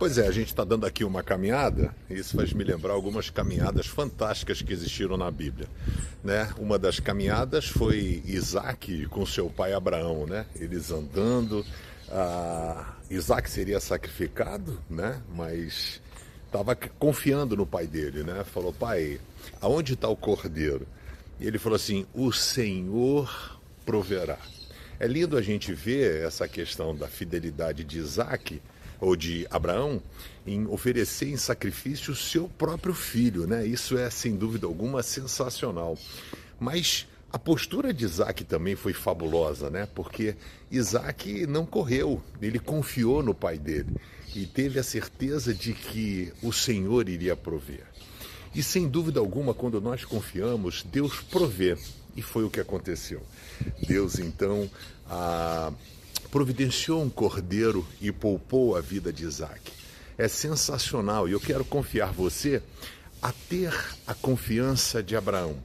Pois é, a gente está dando aqui uma caminhada, e isso faz me lembrar algumas caminhadas fantásticas que existiram na Bíblia. Né? Uma das caminhadas foi Isaac com seu pai Abraão, né? eles andando. Ah, Isaac seria sacrificado, né? mas estava confiando no pai dele. Né? Falou, pai, aonde está o cordeiro? E ele falou assim: o Senhor proverá. É lindo a gente ver essa questão da fidelidade de Isaac ou de Abraão em oferecer em sacrifício o seu próprio filho, né? Isso é sem dúvida alguma sensacional. Mas a postura de Isaac também foi fabulosa, né? Porque Isaac não correu, ele confiou no pai dele e teve a certeza de que o Senhor iria prover. E sem dúvida alguma, quando nós confiamos, Deus provê. E foi o que aconteceu. Deus então providenciou um cordeiro e poupou a vida de Isaac. É sensacional e eu quero confiar você a ter a confiança de Abraão,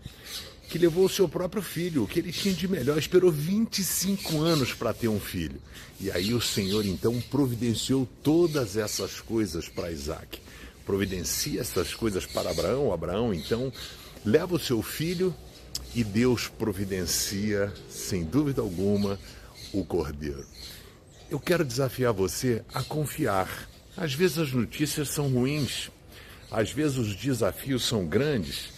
que levou o seu próprio filho, o que ele tinha de melhor, esperou 25 anos para ter um filho. E aí o Senhor então providenciou todas essas coisas para Isaac. Providencia essas coisas para Abraão. Abraão então leva o seu filho e Deus providencia, sem dúvida alguma, o Cordeiro. Eu quero desafiar você a confiar. Às vezes as notícias são ruins, às vezes os desafios são grandes,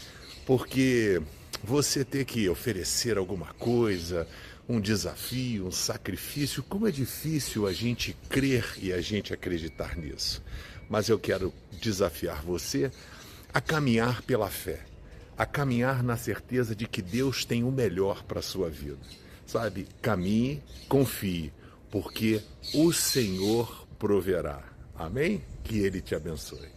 porque você ter que oferecer alguma coisa, um desafio, um sacrifício, como é difícil a gente crer e a gente acreditar nisso. Mas eu quero desafiar você a caminhar pela fé, a caminhar na certeza de que Deus tem o melhor para a sua vida. Sabe, caminhe, confie, porque o Senhor proverá. Amém? Que Ele te abençoe.